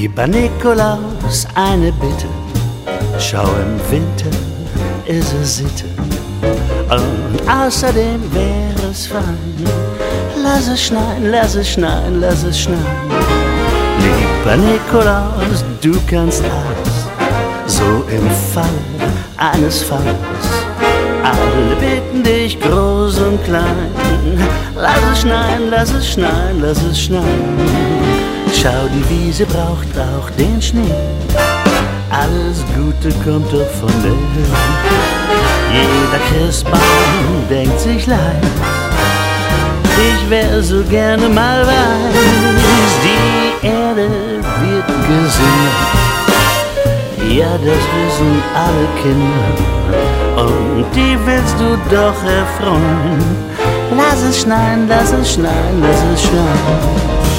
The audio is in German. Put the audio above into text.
Lieber Nikolaus, eine Bitte, schau im Winter ist es Sitte. Und außerdem wäre es fein, lass es schneien, lass es schneien, lass es schneien. Lieber Nikolaus, du kannst alles, so im Fall eines Falles. Alle bitten dich groß und klein, lass es schneien, lass es schneien, lass es schneien. Schau, die Wiese braucht auch den Schnee. Alles Gute kommt doch von der Höhe. Jeder Christbaum denkt sich leicht. Ich wär so gerne mal weiß, die Erde wird gesund. Ja, das wissen alle Kinder und die willst du doch erfreuen. Lass es schneien, lass es schneien, lass es schneien.